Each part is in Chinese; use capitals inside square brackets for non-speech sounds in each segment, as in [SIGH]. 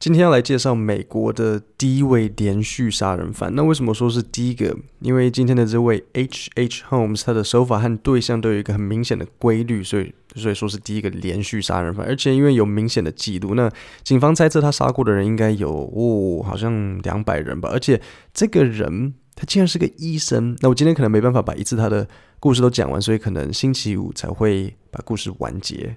今天要来介绍美国的第一位连续杀人犯。那为什么说是第一个？因为今天的这位 H. H. Holmes，他的手法和对象都有一个很明显的规律，所以所以说是第一个连续杀人犯。而且因为有明显的记录，那警方猜测他杀过的人应该有哦，好像两百人吧。而且这个人他竟然是个医生。那我今天可能没办法把一次他的故事都讲完，所以可能星期五才会把故事完结。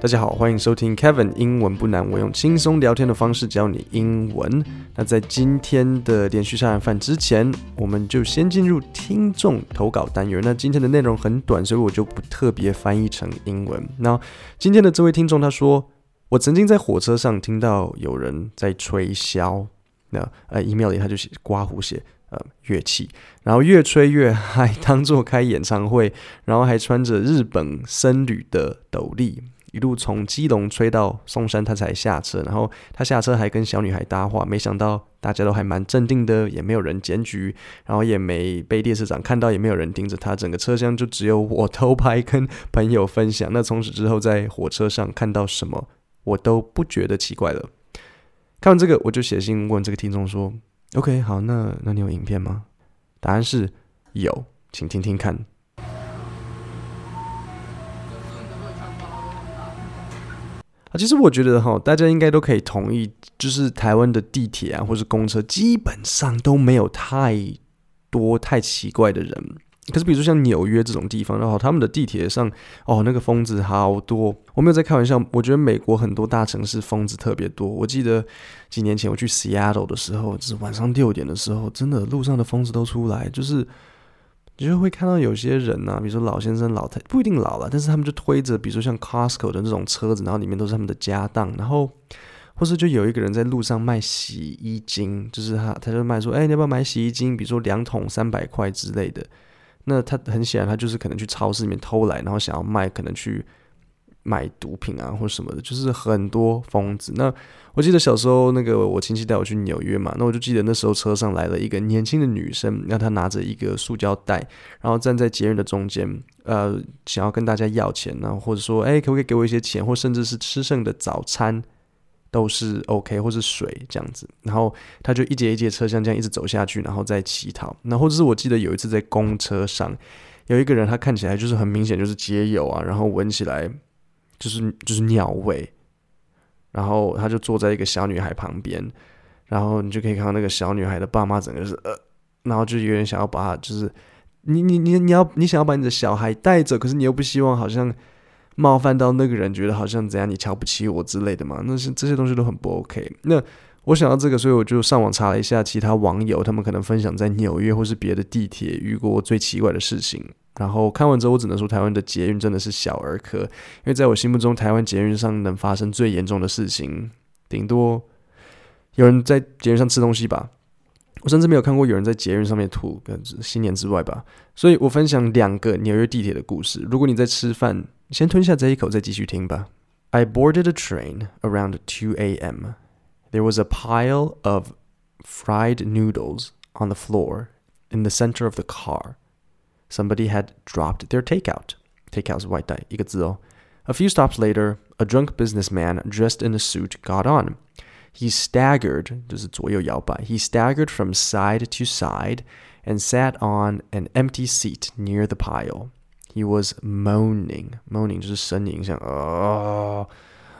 大家好，欢迎收听 Kevin 英文不难，我用轻松聊天的方式教你英文。那在今天的连续杀人犯之前，我们就先进入听众投稿单元。那今天的内容很短，所以我就不特别翻译成英文。那今天的这位听众他说，我曾经在火车上听到有人在吹箫。那呃，email 里他就写刮胡写呃乐器，然后越吹越嗨，当做开演唱会，然后还穿着日本僧侣的斗笠。一路从基隆吹到松山，他才下车。然后他下车还跟小女孩搭话，没想到大家都还蛮镇定的，也没有人检举，然后也没被列车长看到，也没有人盯着他。整个车厢就只有我偷拍跟朋友分享。那从此之后，在火车上看到什么，我都不觉得奇怪了。看完这个，我就写信问这个听众说：“OK，好，那那你有影片吗？”答案是有，请听听看。其实我觉得哈，大家应该都可以同意，就是台湾的地铁啊，或是公车，基本上都没有太多太奇怪的人。可是，比如说像纽约这种地方，然后他们的地铁上，哦，那个疯子好多。我没有在开玩笑，我觉得美国很多大城市疯子特别多。我记得几年前我去 Seattle 的时候，就是晚上六点的时候，真的路上的疯子都出来，就是。你就会看到有些人呢、比如说老先生、老太不一定老了，但是他们就推着，比如说像 Costco 的那种车子，然后里面都是他们的家当，然后或是就有一个人在路上卖洗衣精，就是他他就卖说，哎，你要不要买洗衣精？比如说两桶三百块之类的。那他很显然，他就是可能去超市里面偷来，然后想要卖，可能去。买毒品啊，或什么的，就是很多疯子。那我记得小时候，那个我亲戚带我去纽约嘛，那我就记得那时候车上来了一个年轻的女生，那她拿着一个塑胶袋，然后站在捷运的中间，呃，想要跟大家要钱，然后或者说，哎，可不可以给我一些钱，或甚至是吃剩的早餐都是 OK，或是水这样子。然后她就一节一节车厢这样一直走下去，然后再乞讨。那或者是我记得有一次在公车上，有一个人，他看起来就是很明显就是街友啊，然后闻起来。就是就是鸟味，然后他就坐在一个小女孩旁边，然后你就可以看到那个小女孩的爸妈整个是呃，然后就有点想要把他，就是你你你你要你想要把你的小孩带走，可是你又不希望好像冒犯到那个人，觉得好像怎样你瞧不起我之类的嘛，那些这些东西都很不 OK。那我想到这个，所以我就上网查了一下其他网友，他们可能分享在纽约或是别的地铁遇过最奇怪的事情。然后看完之后，我只能说台湾的捷运真的是小儿科，因为在我心目中，台湾捷运上能发生最严重的事情，顶多有人在捷运上吃东西吧。我甚至没有看过有人在捷运上面吐，跟新年之外吧。所以我分享两个纽约地铁的故事。如果你在吃饭，先吞下这一口，再继续听吧。I boarded a train around 2 a.m. There was a pile of fried noodles on the floor in the center of the car. Somebody had dropped their takeout. Takeout 是外带，一个字哦。A few stops later, a drunk businessman dressed in a suit got on. He staggered, 就是左右摇摆. He staggered from side to side and sat on an empty seat near the pile. He was moaning. Moaning 就是呻吟，像啊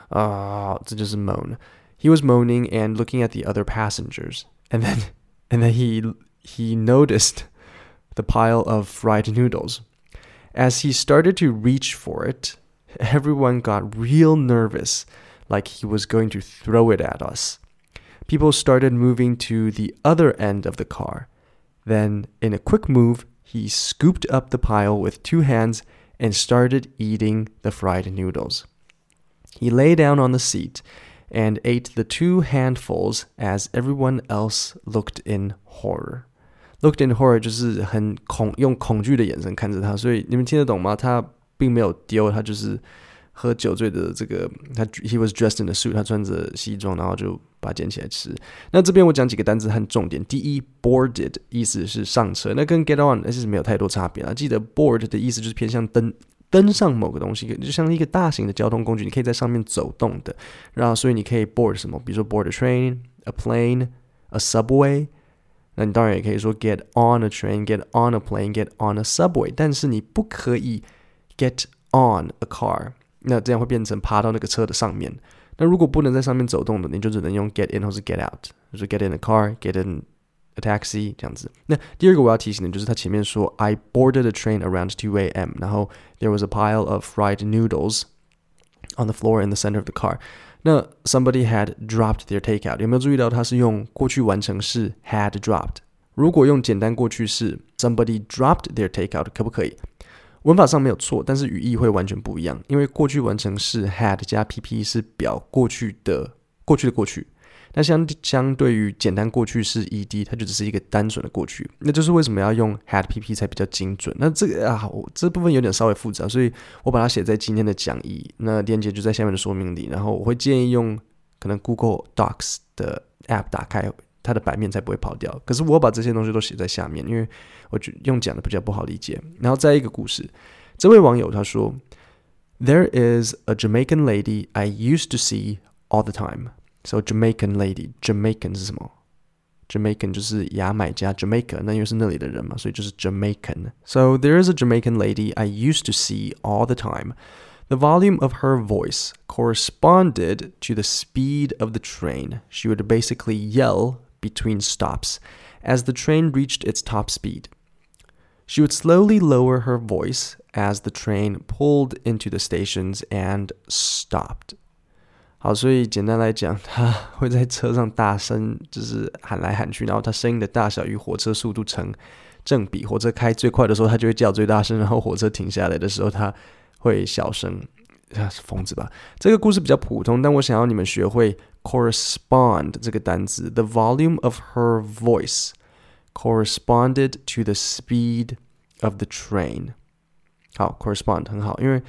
啊，这就是 moan. He was moaning and looking at the other passengers. And then, and then he he noticed the pile of fried noodles. As he started to reach for it, [LAUGHS] everyone got real nervous, like he was going to throw it at us. People started moving to the other end of the car. Then, in a quick move, he scooped up the pile with two hands and started eating the fried noodles. He lay down on the seat and ate the two handfuls as everyone else looked in horror. Looked in horror 就是很恐，用恐惧的眼神看着他，所以你们听得懂吗？他并没有丢，他就是喝酒醉的这个，他 he was dressed in a suit，他穿着西装，然后就把它捡起来吃。那这边我讲几个单词和重点。第一，boarded 意思是上车，那跟 get on 那是没有太多差别啊。记得 board 的意思就是偏向登登上某个东西，就像一个大型的交通工具，你可以在上面走动的。然后，所以你可以 board 什么，比如说 board a train, a plane, a subway。那你当然也可以说 get on a train, get on a plane, get on a subway。但是你不可以 get on a car，那这样会变成爬到那个车的上面。那如果不能在上面走动的，你就只能用 get in 或是 get out，就是 get in a car, get in a taxi 这样子。那第二个我要提醒的就是他前面说 I boarded a train around 2 a.m. 然后 there was a pile of fried noodles on the floor in the center of the car。 那 somebody had dropped their takeout。有没有注意到它是用过去完成式 had dropped？如果用简单过去式 somebody dropped their takeout 可不可以？文法上没有错，但是语义会完全不一样，因为过去完成式 had 加 pp 是表过去的过去的过去，那相相对于简单过去式 ed，它就只是一个单纯的过去，那就是为什么要用 had pp 才比较精准。那这个啊，我这部分有点稍微复杂，所以我把它写在今天的讲义，那链接就在下面的说明里，然后我会建议用可能 Google Docs 的 app 打开。它的版面才不会跑掉。可是我把这些东西都写在下面，因为我觉得用讲的比较不好理解。然后再一个故事，这位网友他说：“There is a Jamaican lady I used to see all the time.” So Jamaican lady, Jamaican 是什么？Jamaican 就是牙买加，Jamaica 那因为是那里的人嘛，所以就是 Jamaican。So there is a Jamaican lady I used to see all the time. The volume of her voice corresponded to the speed of the train. She would basically yell between stops as the train reached its top speed. She would slowly lower her voice as the train pulled into the stations and stopped. 好，所以简单来讲，[LAUGHS] 他会在车上大声就是喊来喊去，然后他声音的大小与火车速度成正比。火车开最快的时候，他就会叫最大声；然后火车停下来的时候，他会小声。啊，是疯子吧？这个故事比较普通，但我想要你们学会 correspond 这个单词。The volume of her voice corresponded to the speed of the train。好，correspond 很好，因为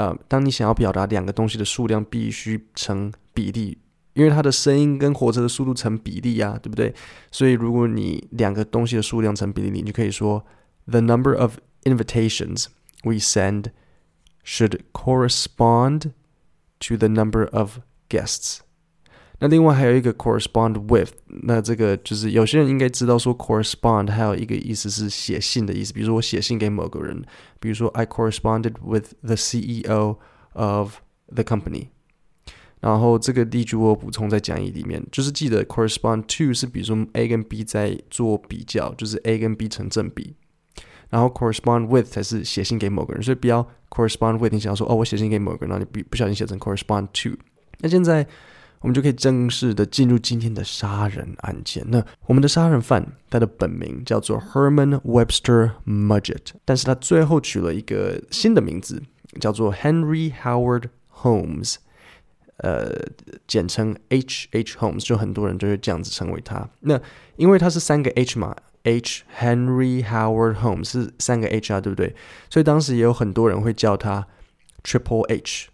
呃，当你想要表达两个东西的数量必须成比例，因为它的声音跟火车的速度成比例啊，对不对？所以如果你两个东西的数量成比例，你就可以说 The number of invitations we send should correspond to the number of guests。那另外还有一个 correspond with，那这个就是有些人应该知道说 correspond 还有一个意思是写信的意思，比如说我写信给某个人，比如说 I corresponded with the CEO of the company。然后这个例句我补充在讲义里面，就是记得 correspond to 是比如说 A 跟 B 在做比较，就是 A 跟 B 成正比。然后 correspond with 才是写信给某个人，所以不要 correspond with 你想要说哦，我写信给某个人，然后你不不小心写成 correspond to。那现在 我们就可以正式的进入今天的杀人案件。那我们的杀人犯他的本名叫做 Herman Webster Mudgett，但是他最后取了一个新的名字，叫做 Henry Howard Holmes，呃，简称 H H Holmes，就很多人就会这样子称为他。那因为他是三个 H 嘛。H Henry Howard Holmes 是三个 H 啊，对不对？所以当时也有很多人会叫他 Triple H，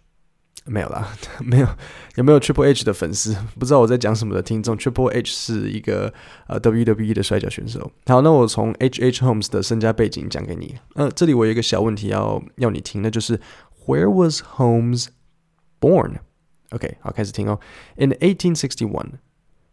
没有啦，没有，有没有 Triple [LAUGHS] H 的粉丝？不知道我在讲什么的听众，Triple H 是一个呃 WWE 的摔角选手。好，那我从 H H Holmes 的身家背景讲给你。呃，这里我有一个小问题要要你听，那就是 Where was Holmes born？OK，好，开始听哦。In 1861,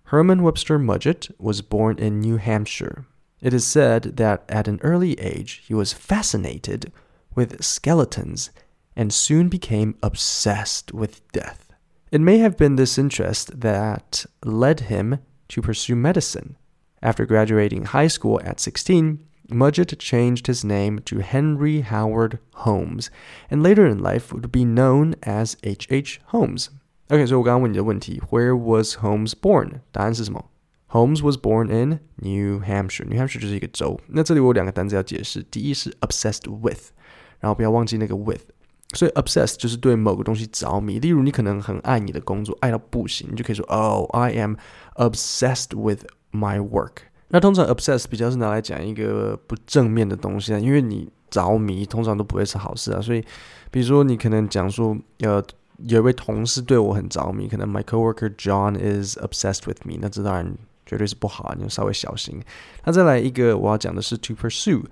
Herman Webster Mudgett was born in New Hampshire. It is said that at an early age he was fascinated with skeletons and soon became obsessed with death. It may have been this interest that led him to pursue medicine. After graduating high school at 16, Mudgett changed his name to Henry Howard Holmes, and later in life would be known as H. H. Holmes. Okay, so 我刚刚问你的问题，Where was Holmes born？答案是什么？Holmes was born in New Hampshire. New Hampshire 就是一个州。那这里我有两个单词要解释。第一是 obsessed with，然后不要忘记那个 with。 所以 obsess 就是对某个东西着迷。例如你可能很爱你的工作，爱到不行，你就可以说 Oh, I am obsessed with my work。那通常 obsess 比较是拿来讲一个不正面的东西啊，因为你着迷通常都不会是好事啊。所以比如说你可能讲说，呃，有一位同事对我很着迷，可能 My coworker John is obsessed with me。那这当然。绝对是不好，你要稍微小心。那再来一个，我要讲的是 to pursue。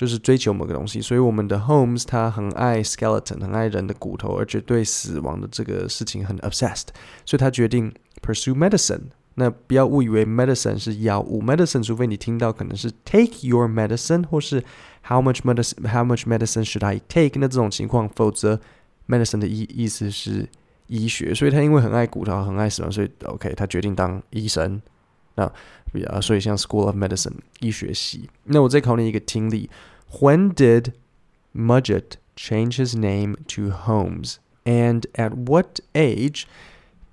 就是追求某个东西。所以我们的 Holmes 他很爱 skeleton，很爱人的骨头，而且对死亡的这个事情很 obsessed，所以他决定 pursue medicine。那不要误以为 medicine 是药物，medicine 除非你听到可能是 take your medicine 或是 how much medicine how much medicine should I take 那这种情况，否则 medicine 的意意思是医学，所以他因为很爱骨头，很爱死亡，所以 OK 他决定当医生。那啊，所以像 School of Medicine 医学系。那我再考你一个听力：When did Mudgett change his name to Holmes? And at what age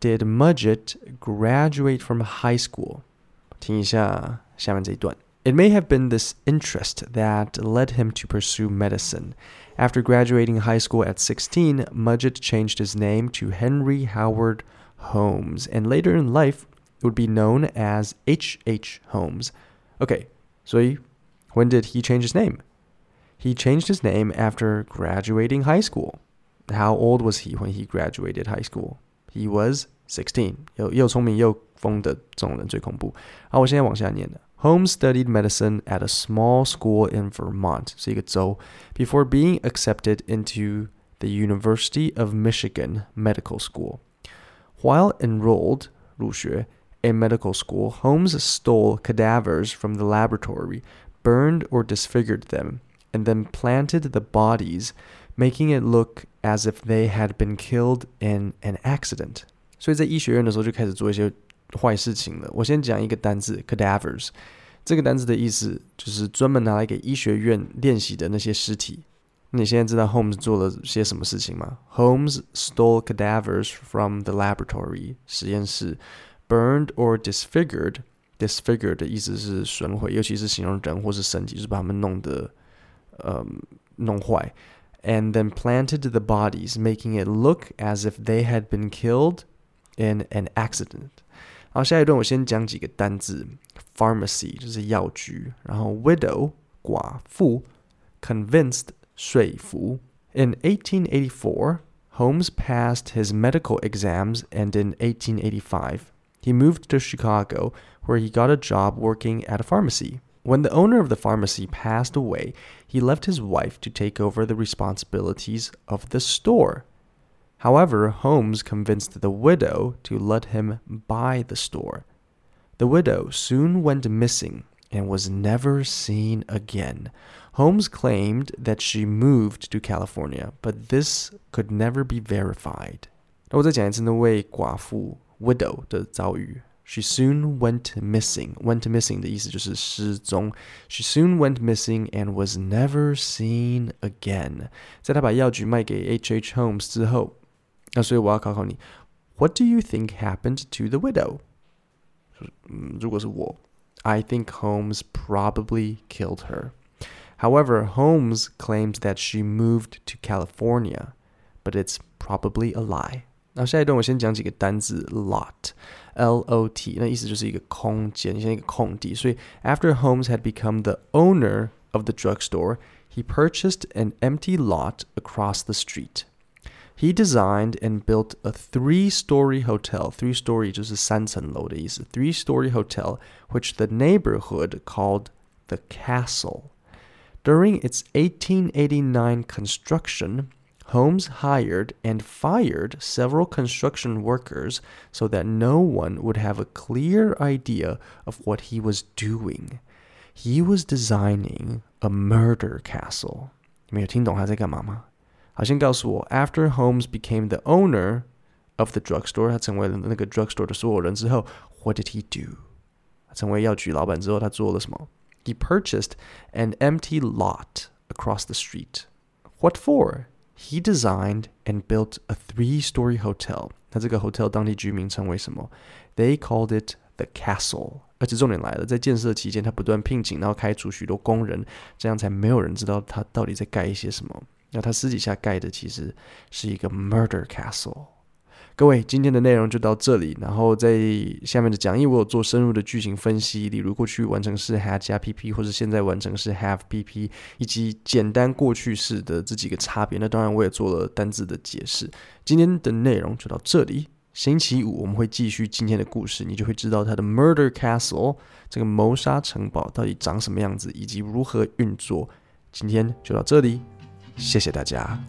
did Mudgett graduate from high school? 听一下下面这一段。It may have been this interest that led him to pursue medicine. After graduating high school at 16, Mudgett changed his name to Henry Howard Holmes, and later in life would be known as H. H. Holmes. Okay, so when did he change his name? He changed his name after graduating high school. How old was he when he graduated high school? He was sixteen. 又又聪明又疯的这种人最恐怖。好，我现在往下念了。Holmes studied medicine at a small school in Vermont, 是一个州, before being accepted into the University of Michigan Medical School. While enrolled, 入学 in medical school, Holmes stole cadavers from the laboratory, burned or disfigured them, and then planted the bodies, making it look as if they had been killed in an accident. 所以在医学院的时候就开始做一些坏事情了。我先讲一个单字 cadavers，这个单字的意思就是专门拿来给医学院练习的那些尸体。那你现在知道 Holmes 做了些什么事情吗？Holmes stole cadavers from the laboratory 实验室。 Burned or disfigured, disfigured 的意思是损毁，尤其是形容人或是身体，就是把他们弄得，嗯，弄坏。And then planted the bodies, making it look as if they had been killed in an accident. 好，下一段我先讲几个单字：pharmacy 就是药局，然后 widow 寡妇，convinced 说服。In 1884, Holmes passed his medical exams, and in 1885. He moved to Chicago, where he got a job working at a pharmacy. When the owner of the pharmacy passed away, he left his wife to take over the responsibilities of the store. However, Holmes convinced the widow to let him buy the store. The widow soon went missing and was never seen again. Holmes claimed that she moved to California, but this could never be verified. 那我再讲一次那位寡妇 widow 的遭遇。She soon went missing. Went missing 的意思就是失踪。She soon went missing and was never seen again. 在他把药局卖给 H. H. Holmes 之后，那所以我要考考你，What do you think happened to the widow？嗯，如果是我，I think Holmes probably killed her. However, Holmes claims that she moved to California, but it's probably a lie. 然后下一段我先讲几个单字，lot，L O T，那意思就是一个空间，像一个空地。所以，after Holmes had become the owner of the drugstore, he purchased an empty lot across the street. He designed and built a three-story hotel. Three-story 就是三层楼的意思。Three-story hotel, which the neighborhood called the Castle. During its 1889 construction, Holmes hired and fired several construction workers so that no one would have a clear idea of what he was doing. He was designing a murder castle. 你们有听懂他在干嘛吗？好，先告诉我，After Holmes became the owner of the drugstore，他成为了那个 drugstore 的所有人之后，What did he do？他成为药局老板之后，他做了什么？He purchased an empty lot across the street. What for? He designed and built a three-story hotel. 那这个 hotel 当地居民称为什么？They called it the castle. 而且重点来了，在建设期间，他不断聘请，然后开除许多工人，这样才没有人知道他到底在盖一些什么。那他私底下盖的其实是一个 murder castle。各位，今天的内容就到这里。然后在下面的讲义，我有做深入的句型分析，例如过去完成式 had 加 PP，或者现在完成式 have PP，以及简单过去式的这几个差别。那当然，我也做了单字的解释。今天的内容就到这里。星期五我们会继续今天的故事，你就会知道它的 Murder Castle 这个谋杀城堡到底长什么样子，以及如何运作。今天就到这里，谢谢大家。